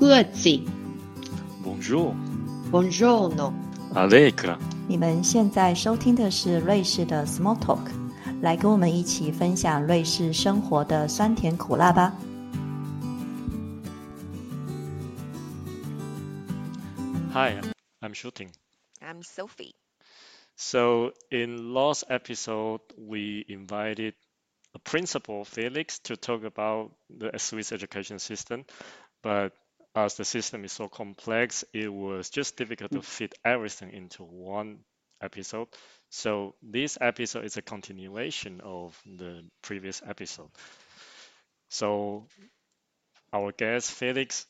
各自。 Bonjour, Buongiorno， Allegra。你们现在收听的是瑞士的 Small Talk，来跟我们一起分享瑞士生活的酸甜苦辣吧。 Hi, I'm Shooting. I'm Sophie. So, in last episode, we invited a principal, Felix, to talk about the Swiss education system. But as the system is so complex, it was just difficult to fit everything into one episode. So, this episode is a continuation of the previous episode. So, our guest, Felix,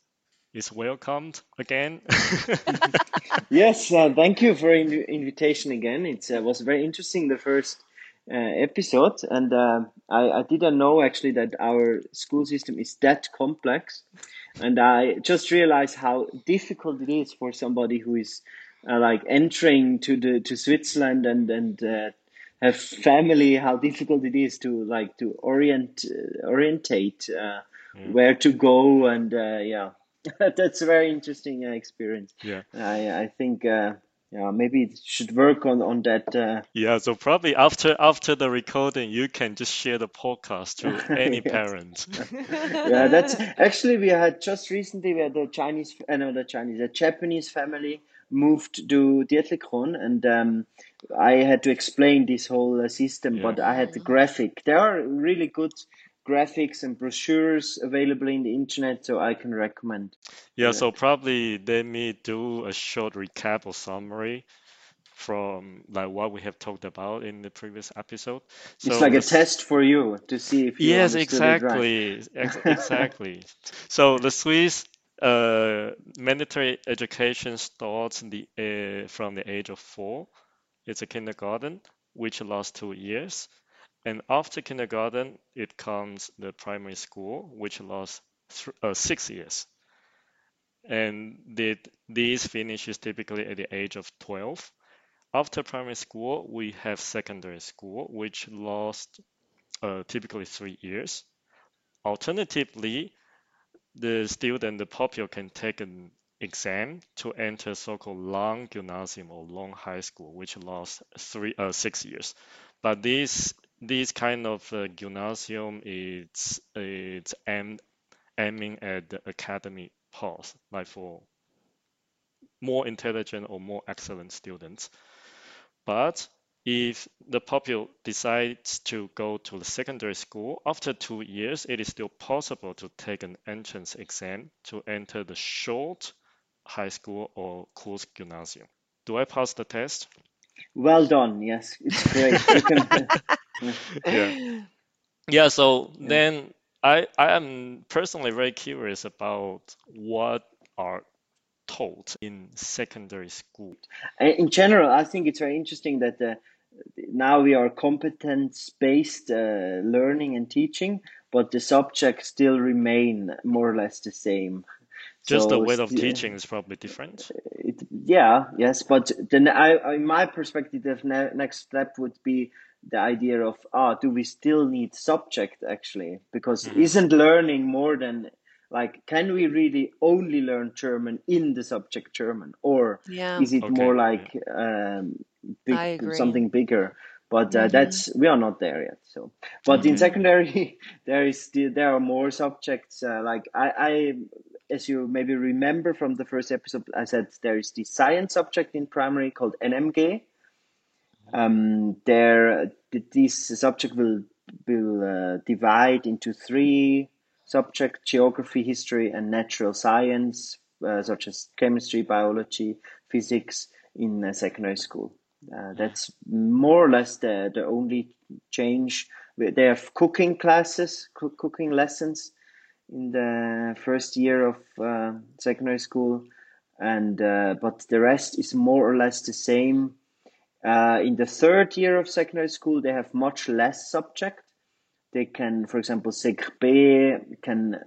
is welcomed again. Yes, uh, thank you for inv invitation again. It uh, was very interesting the first uh, episode, and uh, I, I didn't know actually that our school system is that complex, and I just realized how difficult it is for somebody who is uh, like entering to the to Switzerland and and uh, have family. How difficult it is to like to orient uh, orientate uh, where to go, and uh, yeah. That's a very interesting uh, experience. yeah. I I think uh, yeah maybe it should work on on that. Uh, Yeah, so probably after after the recording, you can just share the podcast to any Yes. parent. yeah, that's actually we had just recently we had a Chinese uh, no the Chinese a Japanese family moved to Dietlikon and um, I had to explain this whole uh, system, Yeah. but I had the graphic. There are really good graphics and brochures available in the internet, so I can recommend. Yeah, so probably let me do a short recap or summary from like what we have talked about in the previous episode. So It's like a test for you to see if you Yes, it right. exactly. Exactly. So the Swiss uh, mandatory education starts the, uh, from the age of four. It's a kindergarten, which lasts two years. And after kindergarten, it comes the primary school, which lasts uh, six years. And the, these finishes typically at the age of 12. After primary school, we have secondary school, which lasts uh, typically three years. Alternatively, the student, the pupil can take an exam to enter so-called long gymnasium or long high school, which lasts three, uh, six years. But this this kind of uh, gymnasium it's it's aimed, aiming at the academic path, like for more intelligent or more excellent students. But if the pupil decides to go to the secondary school, after two years, it is still possible to take an entrance exam to enter the short high school or course gymnasium. Do I pass the test? Well done. Yes, it's great. Yeah. Yeah, so then I I am personally very curious about what are taught in secondary school. In general, I think it's very interesting that uh, now we are competence-based uh, learning and teaching, but the subjects still remain more or less the same. Just the way of teaching is probably different. It, yeah, yes, but then I, in my perspective, the ne next step would be the idea of ah, do we still need subject actually? Because isn't learning more than like, can we really only learn German in the subject German, or Yeah. is it Okay, more yeah. like um, big, something bigger? But uh, that's we are not there yet. So, but in secondary, there is still, there are more subjects. Uh, like I, I, as you maybe remember from the first episode, I said there is the science subject in primary called NMG. Um, there, th- this subject will will uh, divide into three subjects: geography, history, and natural science, uh, such as chemistry, biology, physics, in uh, secondary school. Uh, that's more or less the the only change. They have cooking classes, coo- cooking lessons in the first year of uh, secondary school, and uh, but the rest is more or less the same. Uh, in the third year of secondary school, they have much less subject. They can, for example, Sec B can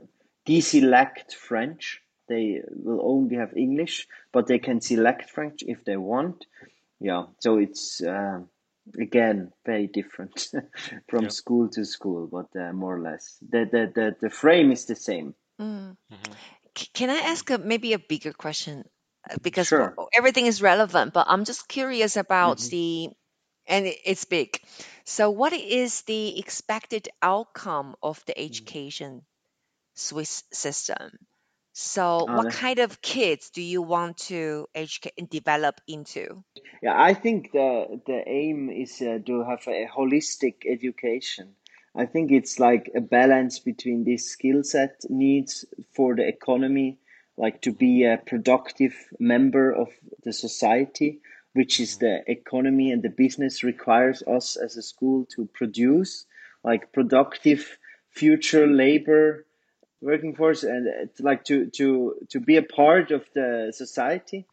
deselect French. They will only have English, but they can select French if they want. Yeah, so it's uh, again very different from Yeah. school to school, but uh, more or less the, the the the frame is the same. Mm. Mhm. can I ask a, maybe a bigger question? Uh, Because Sure. everything is relevant, but I'm just curious about hmm the, and it's big. So, what is the expected outcome of the education Swiss system? So, Oh, what kind of kids do you want to educate and develop into? Yeah, I think the the aim is uh, to have a holistic education. I think it's like a balance between this skill set needs for the economy, like to be a productive member of the society, which is the economy and the business requires us as a school to produce, like productive future labor working force and uh, like to to to be a part of the society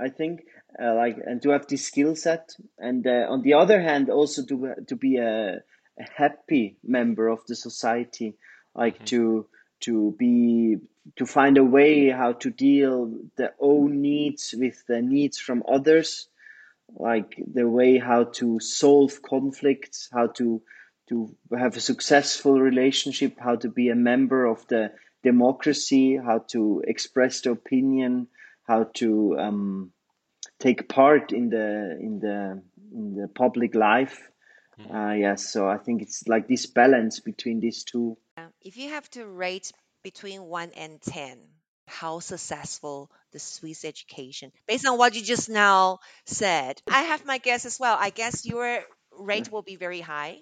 i think uh, like and to have this skill set. And uh, on the other hand also to to be a, a happy member of the society like to to be to find a way how to deal their own needs with the needs from others like the way how to solve conflicts, how to to have a successful relationship, how to be a member of the democracy, how to express the opinion, how to um, take part in the in the in the public life. Uh, yes, so I think it's like this balance between these two. If you have to rate between 1 and 10, how successful the Swiss education, based on what you just now said, I have my guess as well. I guess your rate will be very high.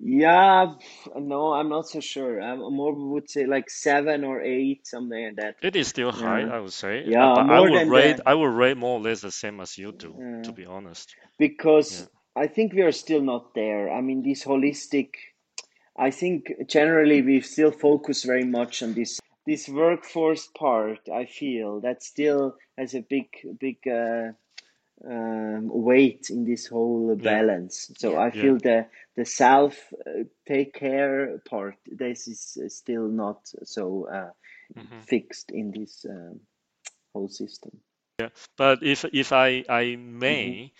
Yeah, no, I'm not so sure. I'm more would say like seven or eight, something like that. It is still high, Yeah. I would say. Uh, Yeah, but I more would than rate the I would rate more or less the same as you do, to uh, be honest. because Yeah. I think we are still not there. I mean, this holistic, I think generally we still focus very much on this this workforce part. I feel that still has a big big uh, um, weight in this whole Yeah. balance. So Yeah. I Yeah. feel the the self uh, take care part. This is uh, still not so uh, hmm fixed in this um, whole system. Yeah, But if if I I may,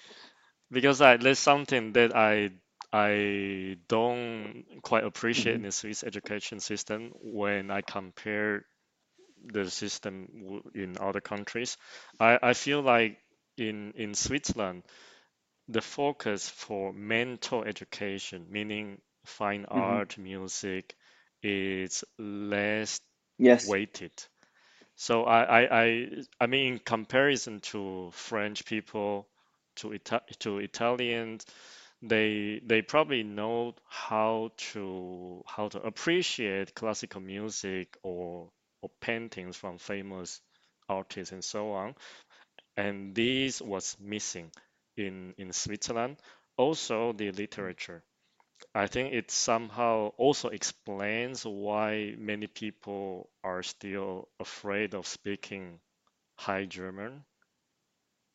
because I there's something that I I don't quite appreciate in hmm the Swiss education system when I compare the system in other countries. I, I feel like in in Switzerland, the focus for mental education, meaning fine hmm art, music, is less Yes. weighted. So I, I, I, I mean, in comparison to French people, to Ita to Italians, they they probably know how to how to appreciate classical music or or paintings from famous artists and so on. And this was missing in in Switzerland. Also, the literature. I think it somehow also explains why many people are still afraid of speaking High German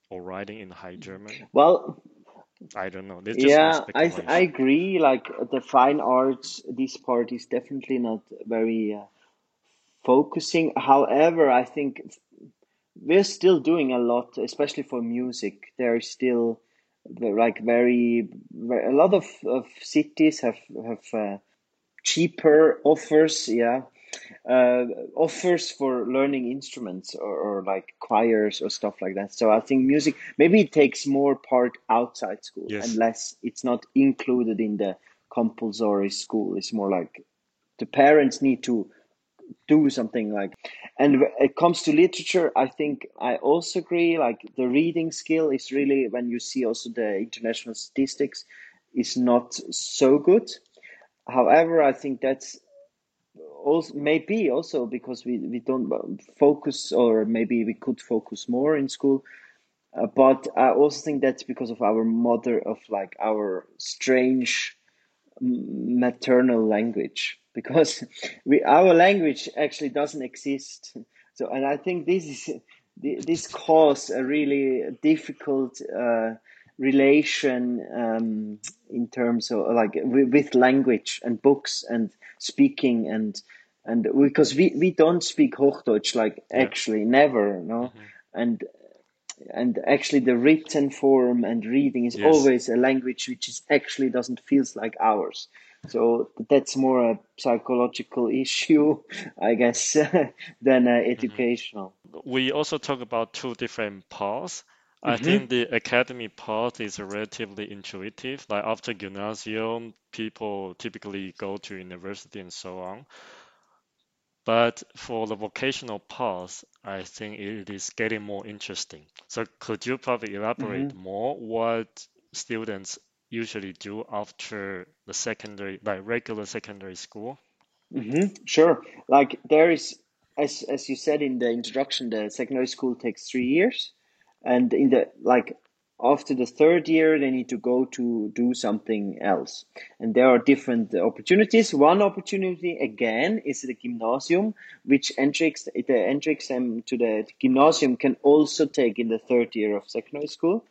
or writing in High German. Well, I don't know. Yeah, I I agree. Like the fine arts, this part is definitely not very uh, focusing. However, I think we're still doing a lot, especially for music. There is still like very, very a lot of, of cities have have uh, cheaper offers, yeah, uh, offers for learning instruments or, or like choirs or stuff like that. So I think music maybe it takes more part outside school and Yes. less. It's not included in the compulsory school. It's more like the parents need to do something like and when it comes to literature i think i also agree like the reading skill is really when you see also the international statistics is not so good however i think that's also maybe also because we, we don't focus or maybe we could focus more in school. Uh, but i also think that's because of our mother of like our strange maternal language. Because we our language actually doesn't exist. So and i think this is this cause a really difficult uh, relation um, in terms of like with language and books and speaking and and because we, we don't speak Hochdeutsch like Yeah. actually never no hmm and and actually the written form and reading is Yes. always a language which is actually doesn't feels like ours So that's more a psychological issue, I guess, than uh, educational. We also talk about two different paths. I Mhm. think the academy path is relatively intuitive. Like after gymnasium, people typically go to university and so on. But for the vocational path, I think it is getting more interesting. So could you probably elaborate more what students usually do after the secondary, like regular secondary school? hmm Sure. Like there is, as as you said in the introduction, the secondary school takes three years, and in the like after the third year, they need to go to do something else. And there are different opportunities. One opportunity again is the gymnasium, which entry the exam to the gymnasium can also take in the third year of secondary school.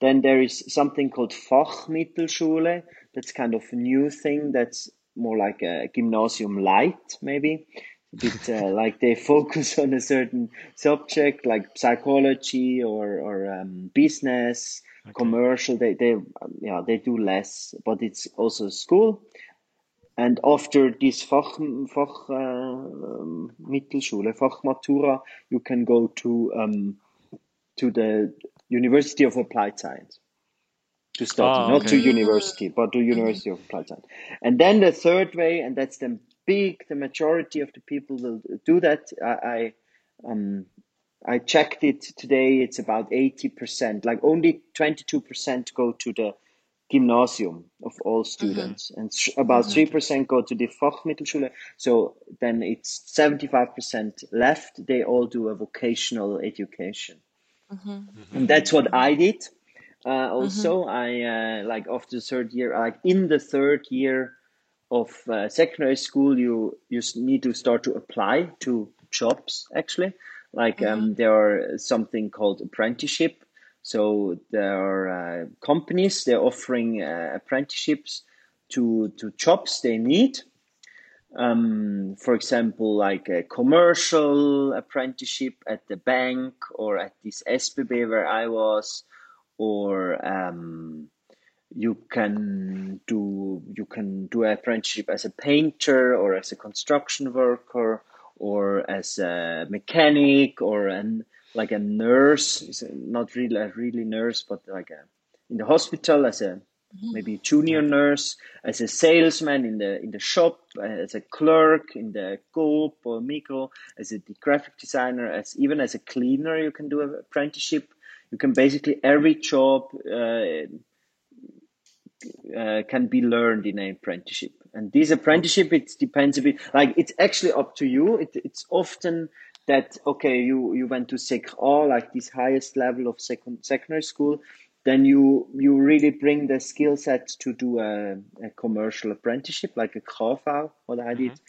Then there is something called Fachmittelschule. That's kind of a new thing. That's more like a gymnasium light, maybe. A bit uh, like they focus on a certain subject, like psychology or or um, business, Okay. commercial. They they yeah they do less, but it's also school. And after this Fach, Fach uh, um, Mittelschule, Fachmatura, you can go to um, to the University of Applied Science to study, Ah, not to university, but to University of Applied Science. And then the third way, and that's the big, the majority of the people will do that. I, I um, I checked it today. It's about eighty percent. Like only twenty two percent go to the gymnasium of all students, and sh- about three percent go to the Fachmittelschule. So then it's seventy five percent left. They all do a vocational education and that's what I did. Uh, also, I uh, like after the third year, like in the third year of uh, secondary school, you you need to start to apply to jobs. Actually, like um, there are something called apprenticeship. So there are uh, companies they're offering uh, apprenticeships to to jobs they need um, for example, like a commercial apprenticeship at the bank or at this SBB where I was, or um, you can do you can do an apprenticeship as a painter or as a construction worker or as a mechanic or an like a nurse, It's not really a really nurse, but like a in the hospital as a maybe junior nurse, as a salesman in the in the shop, as a clerk in the Coop or Migros, as a graphic designer, as even as a cleaner, you can do an apprenticeship. You can basically every job uh, uh, can be learned in an apprenticeship. And this apprenticeship, it depends a bit. Like it's actually up to you. It, it's often that okay, you you went to Sec like this highest level of second secondary school, then you you really bring the skill set to do a, a commercial apprenticeship, like a KV, what I did.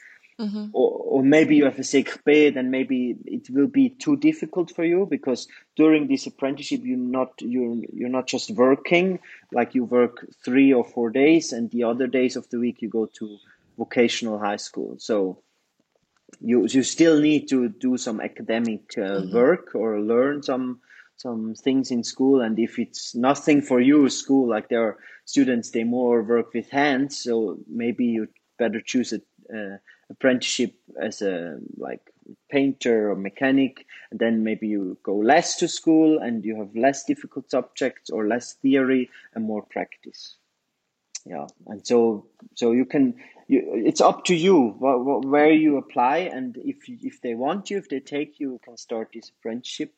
Or, or maybe you have a Sec B, then maybe it will be too difficult for you because during this apprenticeship you're not you're you're not just working like you work three or four days and the other days of the week you go to vocational high school. So you you still need to do some academic uh, work or learn some some things in school. And if it's nothing for you school like there are students they more work with hands. So maybe you better choose a uh, apprenticeship as a like painter or mechanic and then maybe you go less to school and you have less difficult subjects or less theory and more practice. Yeah and so so you can you, it's up to you wh- wh- where you apply and if if they want you if they take you you can start this apprenticeship.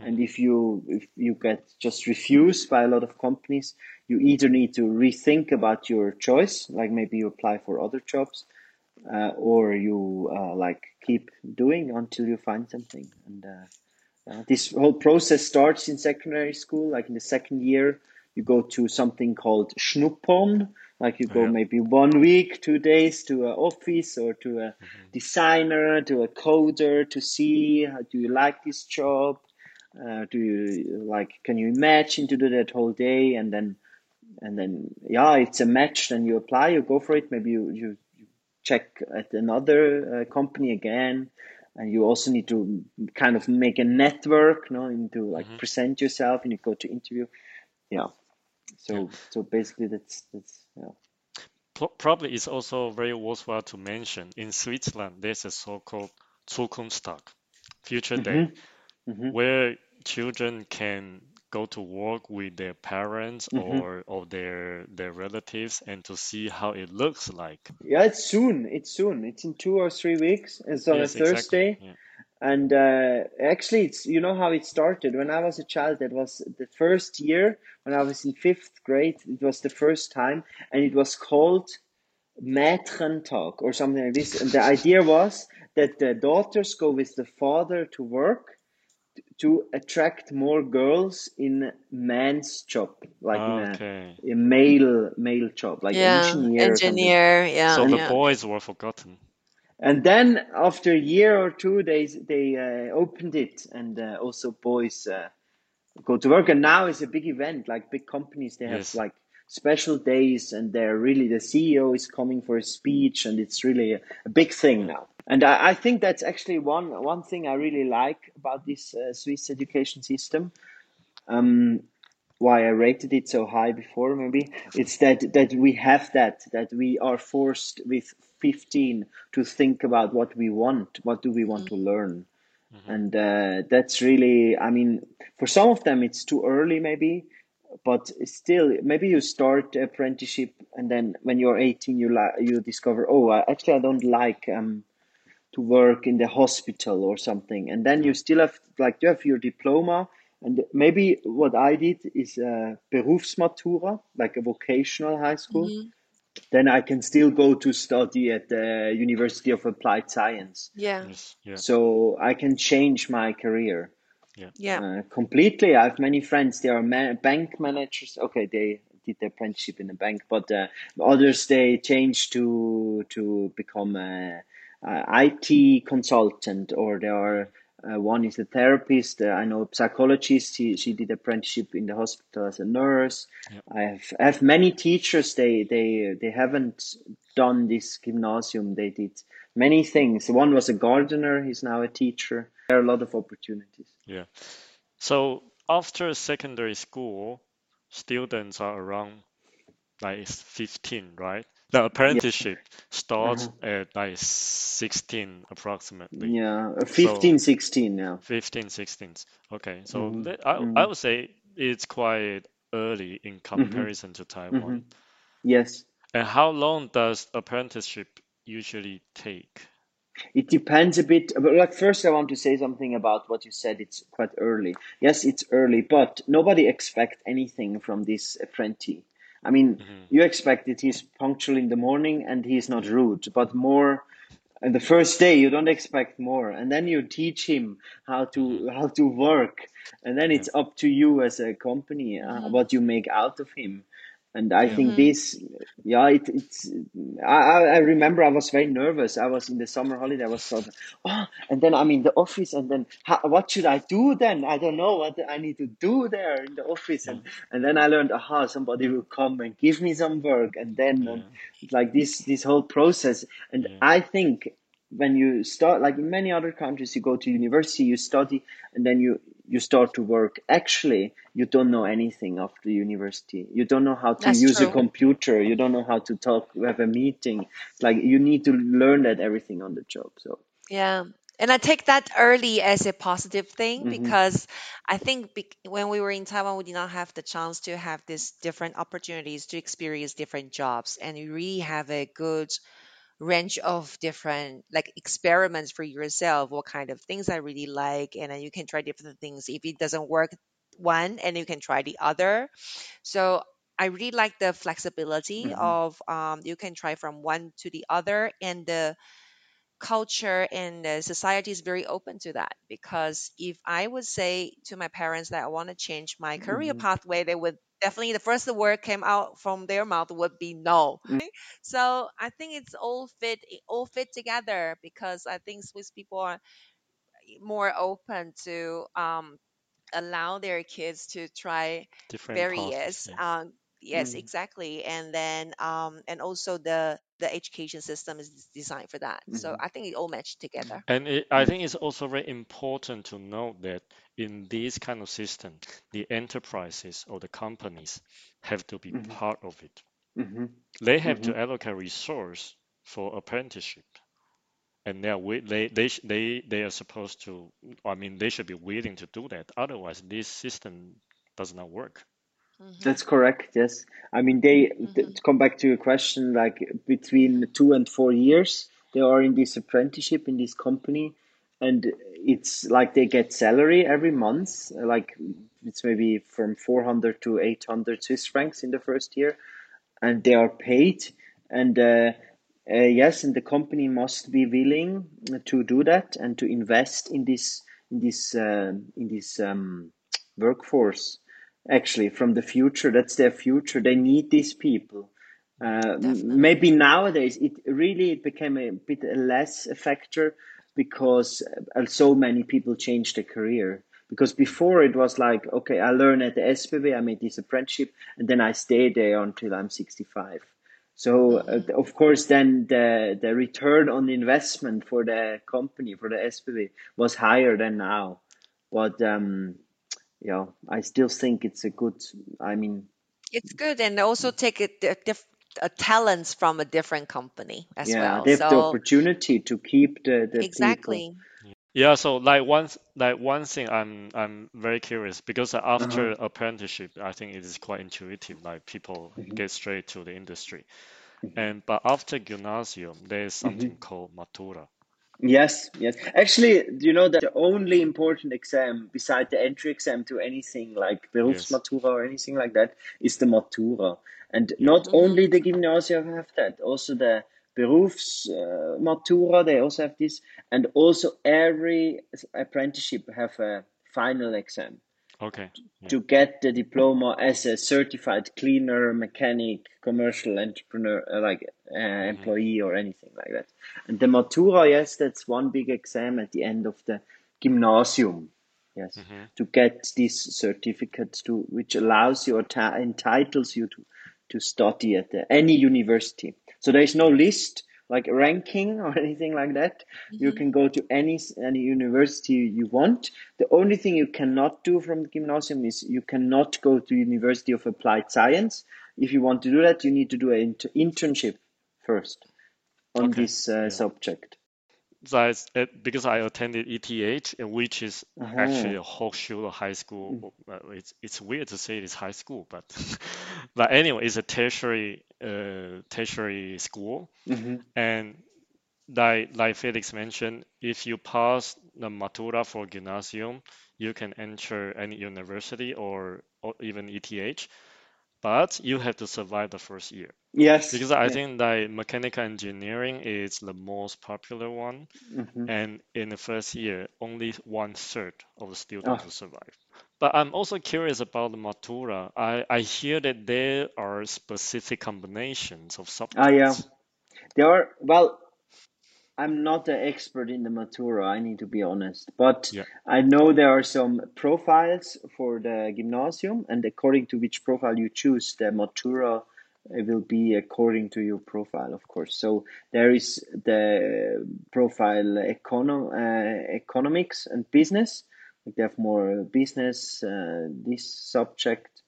And if you if you get just refused by a lot of companies you either need to rethink about your choice like maybe you apply for other jobs uh, or you uh, like keep doing until you find something and uh, uh, this whole process starts in secondary school. Like in the second year, you go to something called Schnuppern. Like you go Yeah. maybe one week, two days to an office or to a designer, to a coder to see how do you like this job? Uh, do you like? Can you imagine to do that whole day? And then, and then, yeah, it's a match. Then you apply, you go for it. Maybe you you check at another uh, company again. And you also need to kind of make a network you know need to like present yourself and you go to interview. Yeah. So so basically that's that's yeah. Probably it's also very worthwhile to mention in Switzerland there's a so-called Zukunftstag, Future Day, Mm-hmm. Mm-hmm. where children can go to work with their parents Mhm. or or their their relatives and to see how it looks like. Yeah, it's soon. It's soon. It's in two or three weeks. It's on Yes, a Thursday. exactly. Yeah. And uh, actually, it's you know how it started. When I was a child, that was the first year when I was in fifth grade. It was the first time, and it was called Mädchentag or something like this. And the idea was that the daughters go with the father to work to attract more girls in man's job, like in a, a male male job, like yeah, engineer engineer. Yeah, So the yeah. boys were forgotten. And then after a year or two, they they uh, opened it, and uh, also boys uh, go to work. And now it's a big event. Like big companies, they have Yes. like special days, and they're really the CEO is coming for a speech, and it's really a, a big thing now. And I, I think that's actually one one thing I really like about this uh, Swiss education system. Um, why I rated it so high before maybe it's that that we have that that we are forced with 15 to think about what we want what do we want to learn and uh, that's really I mean for some of them it's too early maybe but still maybe you start apprenticeship and then when you're 18 you like you discover oh actually I don't like um to work in the hospital or something and then you still have like you have your diploma and maybe what I did is a Berufsmatura, like a vocational high school. Mhm. Then I can still go to study at the University of Applied Science. Yeah, Yes. Yeah. So I can change my career yeah. uh, completely. I have many friends. They are ma- bank managers. Okay, they did their apprenticeship in the bank, but uh, others they changed to to become a, a IT consultant, or they are. Uh, one is a therapist. Uh, I know a psychologist. She, she did apprenticeship in the hospital as a nurse. Yeah. I have I have many teachers. They they they haven't done this gymnasium. They did many things. One was a gardener. He's now a teacher. There are a lot of opportunities. Yeah. So after secondary school, students are around like 15, right? The apprenticeship starts at like 16 approximately. Yeah, uh, 15, 16 now. 15, 16. Okay, so Mhm, le- I, I mhm. would say it's quite early in comparison to Taiwan. Yes. And how long does apprenticeship usually take? It depends a bit. But like first, I want to say something about what you said. It's quite early. Yes, it's early, but nobody expect anything from this apprentice. I mean, mm-hmm. you expect that he's punctual in the morning and he's not rude, but more. And the first day, you don't expect more, and then you teach him how to mm-hmm. how to work, and then it's up to you as a company uh, mm-hmm. what you make out of him. And I Yeah. think this, yeah, it, it's. I, I remember I was very nervous. I was in the summer holiday. I was sort of, oh, and then I'm in the office, and then how, what should I do then? I don't know what I need to do there in the office, and and then I learned, aha, somebody will come and give me some work, and then um, like this this whole process. And Yeah. I think when you start, like in many other countries, you go to university, you study, and then you you start to work. Actually, you don't know anything after university. You don't know how to That's use a computer. You don't know how to talk, have a meeting. Like you need to learn that everything on the job. So Yeah. And I take that early as a positive thing Mhm. because I think bec when we were in Taiwan, we did not have the chance to have these different opportunities to experience different jobs. And you really have a good range of different like experiments for yourself, what kind of things I really like. And then you can try different things. If it doesn't work one, and you can try the other. So I really like the flexibility Mhm. of um, you can try from one to the other and the culture and the society is very open to that because if i would say to my parents that i want to change my career Mhm. pathway they would definitely the first word came out from their mouth would be no so i think it's all fit it all fit together because i think swiss people are more open to um, allow their kids to try Different paths. various Yeah. um yes Mhm. exactly and then um and also the the education system is designed for that so Mhm. i think it all matched together And it, I think it's also very important to note that in this kind of system, the enterprises or the companies have to be Mhm. part of it. hmm They have to allocate resource for apprenticeship, and they are they they they they are supposed to. I mean, they should be willing to do that. Otherwise, this system does not work. Mm-hmm. That's correct. Yes. I mean, they Mm-hmm. to come back to your question, like between two and four years, they are in this apprenticeship in this company, and it's like they get salary every month. Like it's maybe from 400 to 800 Swiss francs in the first year, and they are paid. And uh, uh, yes, and the company must be willing to do that and to invest in this in this uh, in this um, workforce. Actually, from the future, that's their future. They need these people. Uh, maybe nowadays it really it became a bit less a factor because uh, so many people changed their career. Because before it was like, okay, I learn at the SBB, I made this apprenticeship, and then I stay there until I'm 65. So uh, Mm-hmm. of course, then the the return on investment for the company for the SBB was higher than now. But um, yeah, I still think it's a good. I mean, It's good, and also take a, di- diff, a talents from a different company as yeah, well. they have the opportunity to keep the the people. exactly. Yeah, so like one like one thing I'm I'm very curious because Uh-huh. after apprenticeship, I think it is quite intuitive. Like people Mhm. get straight to the industry, Mhm. and but after gymnasium, there is Mhm. something called matura. Yes, yes. Actually, you know that the only important exam beside the entry exam to anything like Yes. Berufsmatura or anything like that is the Matura. And not only the Gymnasium have that, also the Berufsmatura, uh, they also have this. And also every apprenticeship have a final exam Okay. Yeah. to get the diploma as a certified cleaner, mechanic, commercial entrepreneur, uh, like uh, Mhm. employee or anything like that. And the Matura, yes, that's one big exam at the end of the gymnasium. Yes, Mhm. to get this certificate to which allows you or ta- entitles you to to study at the, any university. So there is no list like ranking or anything like that. You Mm-hmm. can go to any any university you want. The only thing you cannot do from the gymnasium is you cannot go to University of Applied Science. If you want to do that, you need to do an inter- internship first on Okay. this uh, Yeah. subject. So I, s- uh, because I attended ETH, which is actually Uh-huh. a Hochschule high school. Mm. It's it's weird to say it's high school, but but anyway, it's a tertiary uh, tertiary school. hmm And like like Felix mentioned, if you pass the Matura for Gymnasium, you can enter any university or, or even ETH, but you have to survive the first year. Yes. Because I Yeah. think that mechanical engineering is the most popular one, hmm and in the first year, only one third of the Oh, students will survive. But I'm also curious about the Matura. I, I hear that there are specific combinations of subjects. ah, yeah. There are, well, I'm not an expert in the Matura, I need to be honest, but Yeah. I know there are some profiles for the gymnasium, and according to which profile you choose, the Matura will be according to your profile, of course. So there is the profile econo uh, economics and business. Like they have more business, uh, this subject.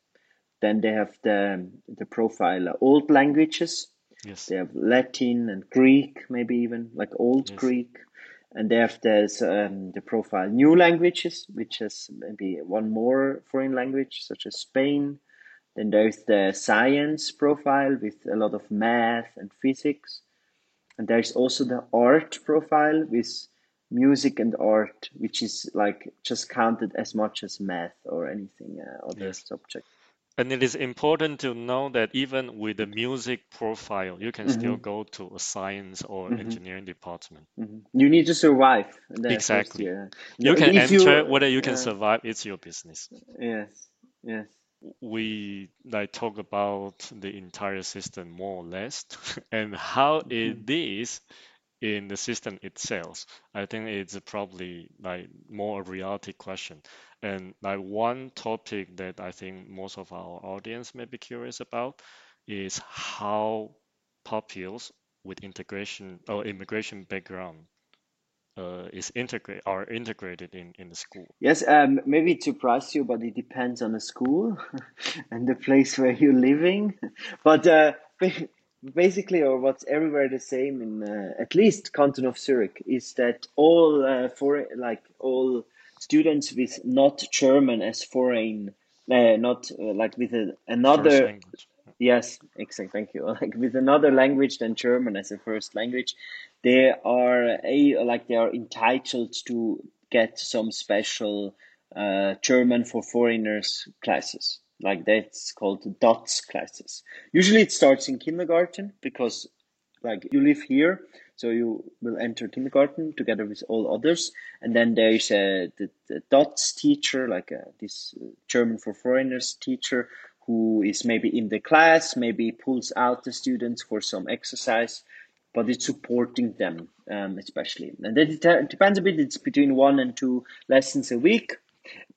Then they have the the profile old languages. Yes. They have Latin and Greek, maybe even like Old Yes. Greek, and they have this, um, the profile new languages, which has maybe one more foreign language, such as Spain. Then there's the science profile with a lot of math and physics, and there's also the art profile with music and art, which is like just counted as much as math or anything uh, other Yes. subject. And it is important to know that even with the music profile, you can still hmm go to a science or hmm engineering department. hmm You need to survive in the first Exactly. year. You can if you, enter, whether you can uh, survive, it's your business. yes, yes. We like talk about the entire system more or less and how it is in the system itself. I think it's probably like more a reality question. And like one topic that I think most of our audience may be curious about is how pupils with integration or immigration background uh, is integrate are integrated in, in the school. Yes, um, maybe it surprised you, but it depends on the school and the place where you're living. But uh, basically, or what's everywhere the same in uh, at least Canton of Zurich is that all uh, for like all students with not German as foreign, uh, not uh, like with a, another. Yes, exactly. Thank you. Like with another language than German as a first language, they are a like they are entitled to get some special uh, German for foreigners classes. Like that's called DaZ classes. Usually it starts in kindergarten because like you live here, so you will enter kindergarten together with all others, and then there is a the, the DaZ teacher, like a, this uh, German for foreigners teacher, who is maybe in the class, maybe pulls out the students for some exercise, but it's supporting them um, especially, and that it depends a bit. It's between one and two lessons a week.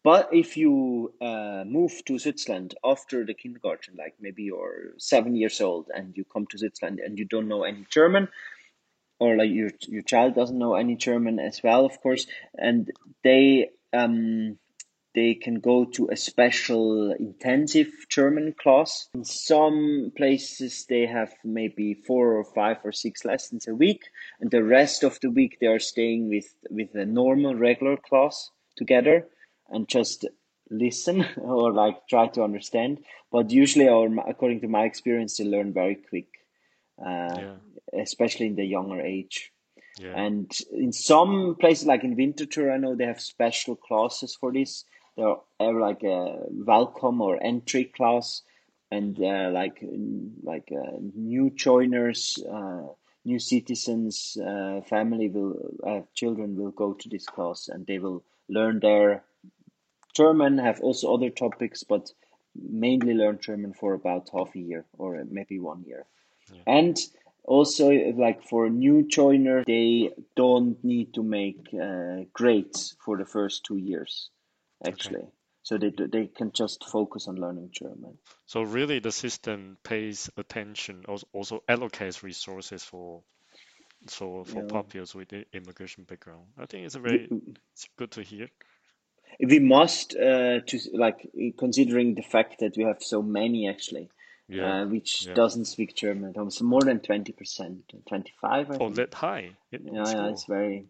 But if you uh, move to Switzerland after the kindergarten, like maybe you're seven years old and you come to Switzerland and you don't know any German, or like your your child doesn't know any German as well, of course, and they um, they can go to a special intensive German class. In some places, they have maybe four or five or six lessons a week, and the rest of the week they are staying with with a normal regular class together and just listen or like try to understand. But usually, or according to my experience, they learn very quick, uh, Yeah, especially in the younger age. yeah, And in some places, like in Winterthur, I know they have special classes for this. There are like a welcome or entry class, and uh, like like uh, new joiners, uh, new citizens, uh, family will uh, children will go to this class, and they will learn their German, have also other topics, but mainly learn German for about half a year or maybe one year. yeah. And also, like for new joiner, they don't need to make uh, grades for the first two years, Okay. actually. So they they can just focus on learning German. So really, the system pays attention, also, allocates resources for so for Yeah. pupils with immigration background. I think it's a very it's good to hear. We must uh, to like considering the fact that we have so many actually, Yeah, uh, which yeah. doesn't speak German. Almost more than 20%, 25, I Oh, think. that high in Yeah, yeah, school. it's very.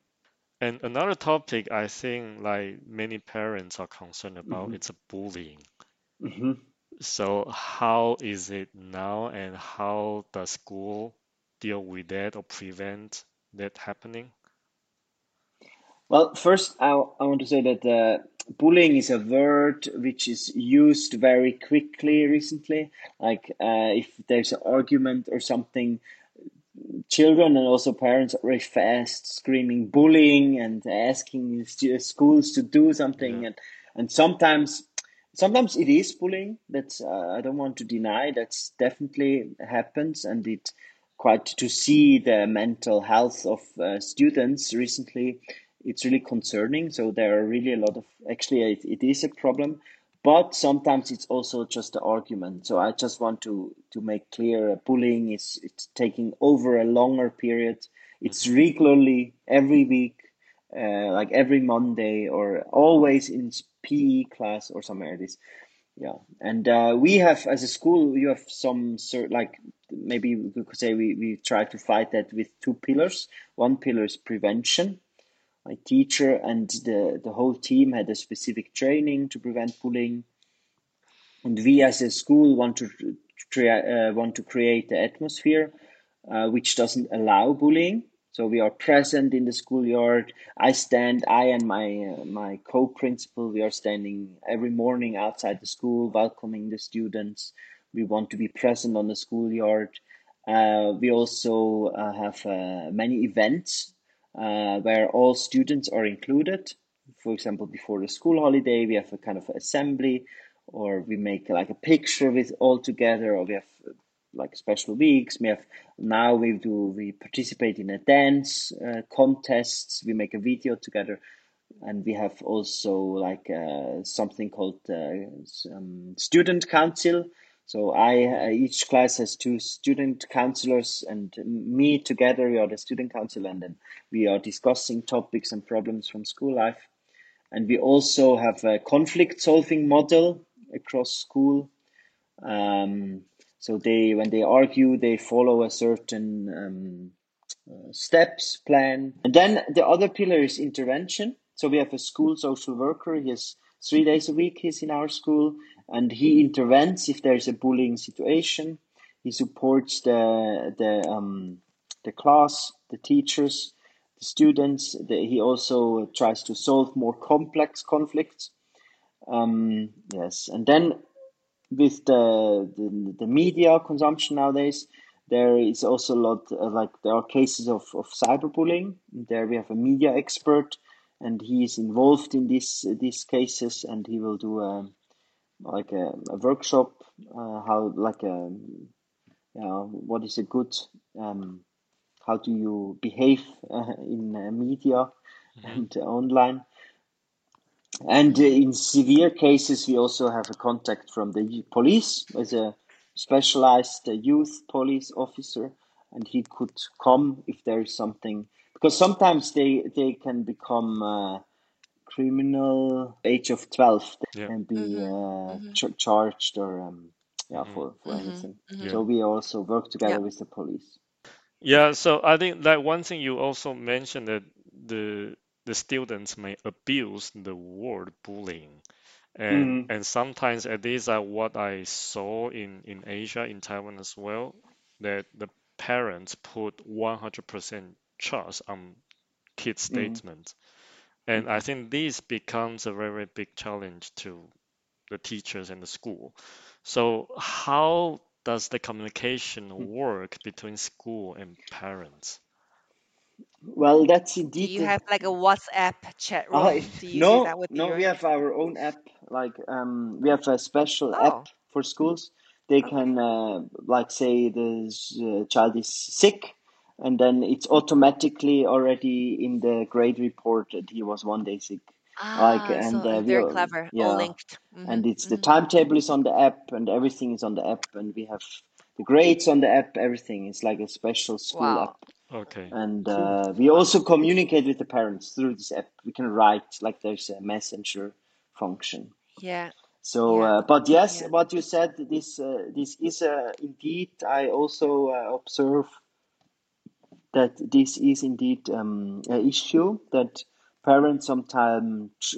And another topic I think like many parents are concerned about, hmm it's a bullying. hmm So how is it now, and how does school deal with that or prevent that happening? Well, first, I, I want to say that uh, bullying is a word which is used very quickly recently. Like, uh, if there's an argument or something, children and also parents are very fast screaming bullying and asking schools to do something. Yeah, And, and sometimes, sometimes it is bullying. That's, uh, I don't want to deny that's definitely happens. And it quite to see the mental health of uh, students recently it's really concerning. So there are really a lot of actually it, it is a problem, but sometimes it's also just an argument. So I just want to to make clear uh, bullying is it's taking over a longer period. It's hmm regularly every week, uh, like every Monday or always in PE class or somewhere it is. Yeah, and uh, we have as a school, you have some sort like maybe we could say we, we try to fight that with two pillars. One pillar is prevention my teacher and the, the whole team had a specific training to prevent bullying. And we as a school want to uh, want to create the atmosphere uh, which doesn't allow bullying. So we are present in the schoolyard. I stand, I and my uh, my co-principal, we are standing every morning outside the school, welcoming the students. We want to be present on the schoolyard. Uh, we also uh, have uh, many events uh, where all students are included. For example, before the school holiday, we have a kind of assembly, or we make like a picture with all together, or we have like special weeks. We have now we do we participate in a dance uh, contests. We make a video together, and we have also like uh, something called um, student council. So I uh, each class has two student counselors and me together. We are the student council, and then we are discussing topics and problems from school life. And we also have a conflict solving model across school. Um, So they, when they argue, they follow a certain um, uh, steps plan. And then the other pillar is intervention. So we have a school social worker. He has three days a week. He's in our school, and he intervenes if there is a bullying situation. He supports the the um, the class, the teachers, the students. The, he also tries to solve more complex conflicts. Um, yes, and then with the, the, the media consumption nowadays, there is also a lot uh, like there are cases of, of cyberbullying. There we have a media expert, and he is involved in these these cases, and he will do a like a, a workshop uh, how like a you know, what is a good um, how do you behave uh, in uh, media Mhm. and online and uh, in severe cases, we also have a contact from the police as a specialized uh, youth police officer, and he could come if there is something. Because sometimes they, they can become uh, criminal age of 12. They Yeah. can be Mhm, uh, mhm. ch- charged or um, yeah, Mhm. for, for Mhm, anything. mhm. So we also work together Yeah. with the police. Yeah, so I think that one thing you also mentioned that the the students may abuse the word bullying. And Mhm. and sometimes at least uh, what I saw in, in Asia, in Taiwan as well, that the parents put 100% trust on kids' Mhm. statements. And I think this becomes a very big challenge to the teachers and the school. So how does the communication work between school and parents? Well, that's indeed. Do you have like a WhatsApp chat room? I Do no, that with no, we have our own app. Like um, we have a special app Oh, for schools. They okay. can uh, like say the uh, child is sick, and then it's automatically already in the grade report that he was one day sick. Like Ah, so and uh, uh, very are, clever. All yeah, linked. and Mhm, it's the mhm. timetable is on the app, and everything is on the app, and we have the grades on the app. Everything is like a special school app Okay, and cool. uh, we also communicate with the parents through this app. We can write like there's a messenger function. Yeah. So, Yeah. uh, but yes, Yeah. what you said, this uh, this is uh, indeed. I also uh, observe that this is indeed um, an issue that parents sometimes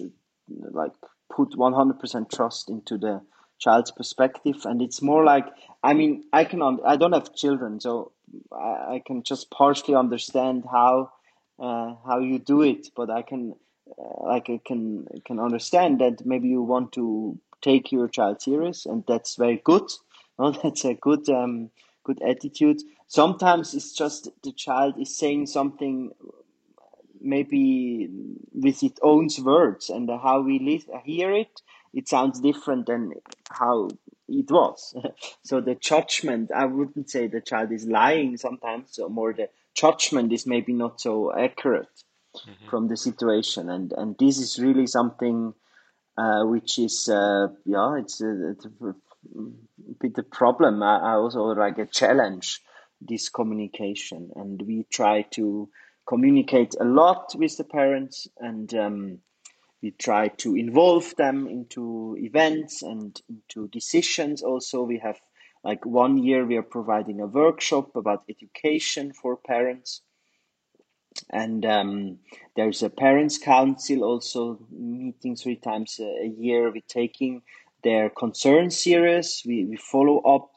like put 100% trust into the child's perspective. And it's more like i mean i can i don't have children so i, I can just partially understand how uh, how you do it. But i can uh, like i can can understand that maybe you want to take your child serious and that's very good. Well, that's a good um, good attitude sometimes it's just the child is saying something maybe with its own words and how we hear it it sounds different than how it was. So the judgment i wouldn't say the child is lying sometimes so more the judgment is maybe not so accurate hmm from the situation. And and this is really something uh, which is uh, yeah it's a, it's a bit a problem. I, I also like a challenge this communication and we try to communicate a lot with the parents and um, we try to involve them into events and into decisions also. We have like one year we are providing a workshop about education for parents. And um, there's a parents council also meeting three times a, year. We're taking their concerns serious we, we follow up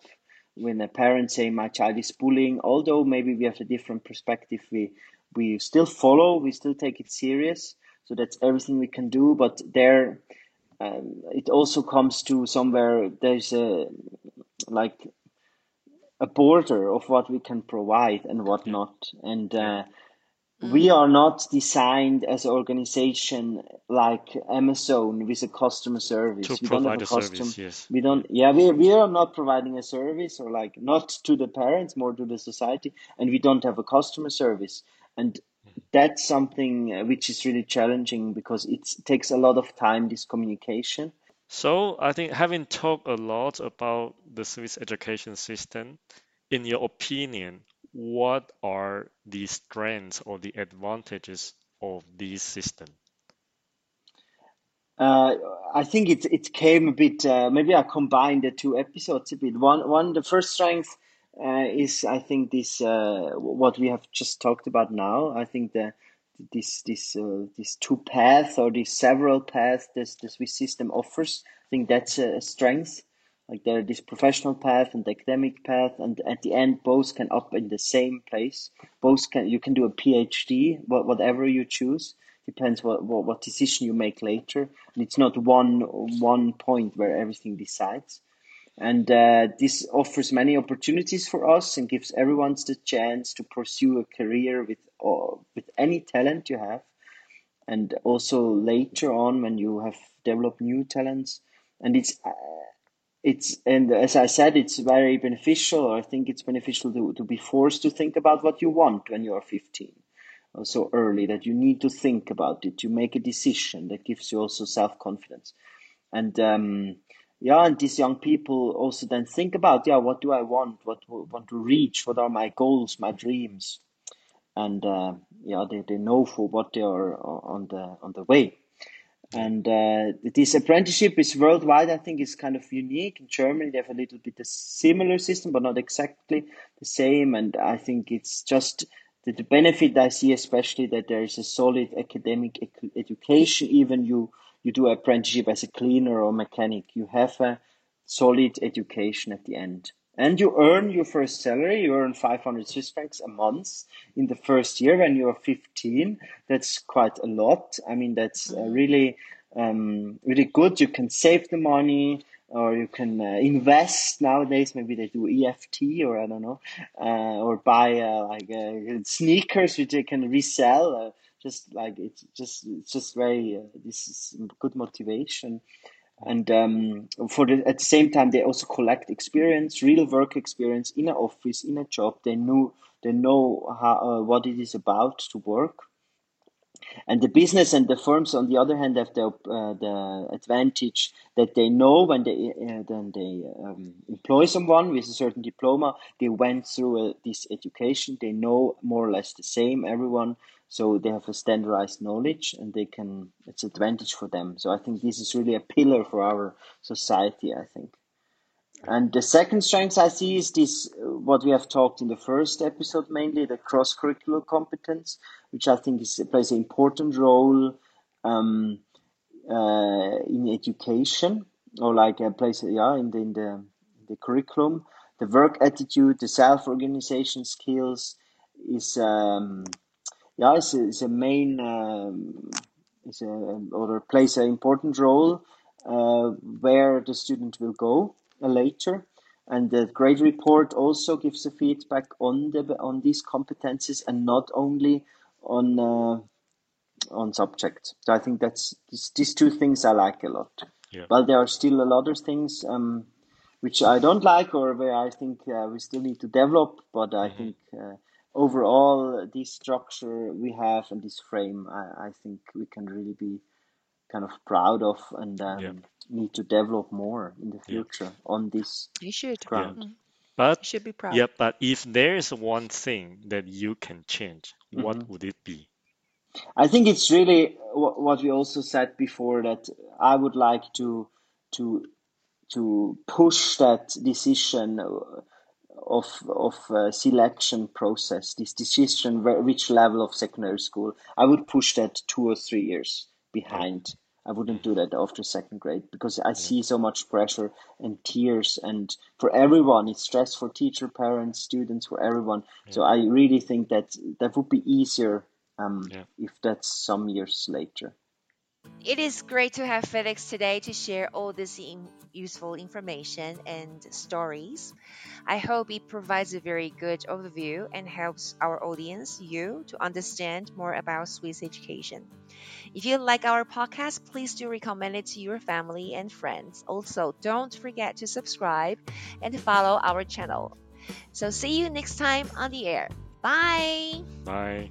when a parent say my child is bullying although maybe we have a different perspective we we still follow we still take it serious so that's everything we can do but there um, it also comes to somewhere there's a like a border of what we can provide and what not and yeah. We Mm. are not designed as an organization like Amazon with a customer To service. We don't have provide a a custom. service, yes. We don't. Yeah, we we are not providing a service or like not to the parents, more to the society, and we don't have a customer service. And that's something uh, which is really challenging because it takes a lot of time. This communication. So I think having talked a lot about the Swiss education system, in your opinion, what are the strengths or the advantages of this system? Uh, I think it it came a bit. Uh, maybe I combined the two episodes a bit. One one the first strength uh, is I think this uh, what we have just talked about now. I think the this this uh, this two paths or these several paths this the Swiss system offers. I think that's a strength. Like there, this professional path and the academic path, and at the end, both can up in the same place. Both can you can do a PhD, whatever you choose. Depends what, what, what decision you make later. And it's not one one point where everything decides. And uh, this offers many opportunities for us and gives everyone the chance to pursue a career with uh, with any talent you have. And also later on when you have developed new talents. And it's uh, it's and as i said it's very beneficial i think it's beneficial to, to be forced to think about what you want when you are 15 so early that you need to think about it. You make a decision that gives you also self confidence, and um, yeah, and these young people also then think about yeah, what do I want? What want to reach? What are my goals? My dreams? And uh, yeah, they, they know for what they are on the on the way. And uh, this apprenticeship is worldwide. I think is kind of unique. In Germany, they have a little bit a similar system, but not exactly the same. And I think it's just the, the benefit I see especially that there is a solid academic education. Even you you do apprenticeship as a cleaner or mechanic, you have a solid education at the end. And you earn your first salary, you earn 500 Swiss francs a month in the first year when you're 15. That's quite a lot. I mean, that's uh, really, um, really good. You can save the money or you can uh, invest nowadays. Maybe they do EFT or I don't know, uh, or buy uh, like uh, sneakers which they can resell. Uh, just like it's just it's just very uh, this is good motivation, and um, for the at the same time they also collect experience, real work experience in an office, in a job. They know they know how what it is about to work and the business and the firms, on the other hand, have the uh, the advantage that they know when they uh, then they um, employ someone with a certain diploma, they went through uh, this education. They know more or less the same everyone, so they have a standardized knowledge, and they can. It's an advantage for them. So I think this is really a pillar for our society. I think. And the second strength I see is this, what we have talked in the first episode mainly, the cross-curricular competence, which I think is, plays an important role um, uh, in education, or like a place, yeah, in the, in the, the curriculum. The work attitude, the self-organization skills is, um, yeah, it's a, it's a main, um, is a, or plays an important role uh, where the student will go later. And the grade report also gives a feedback on the on these competencies and not only on uh, on subjects. So I think that's these, these two things I like a lot. Yeah. But there are still a lot of things um, which I don't like or where I think uh, we still need to develop. But I Mhm. think uh, overall, this structure we have and this frame, I, I think we can really be kind of proud of and um, Yeah. need to develop more in the Yeah. future on this You should. ground. You But should be proud. yeah, but if there is one thing that you can change, what Mhm. would it be? I think it's really wh- what we also said before that I would like to to to push that decision uh, of of uh, selection process, this decision where, which level of secondary school. I would push that two or three years behind. I wouldn't do that after second grade because I see so much pressure and tears, and for everyone, it's stress for teacher, parents, students, for everyone. So I really think that that would be easier um, Yeah. if that's some years later. It is great to have Felix today to share all this in- useful information and stories. I hope it provides a very good overview and helps our audience, you, to understand more about Swiss education. If you like our podcast, please do recommend it to your family and friends. Also, don't forget to subscribe and follow our channel. So, see you next time on the air. Bye. Bye.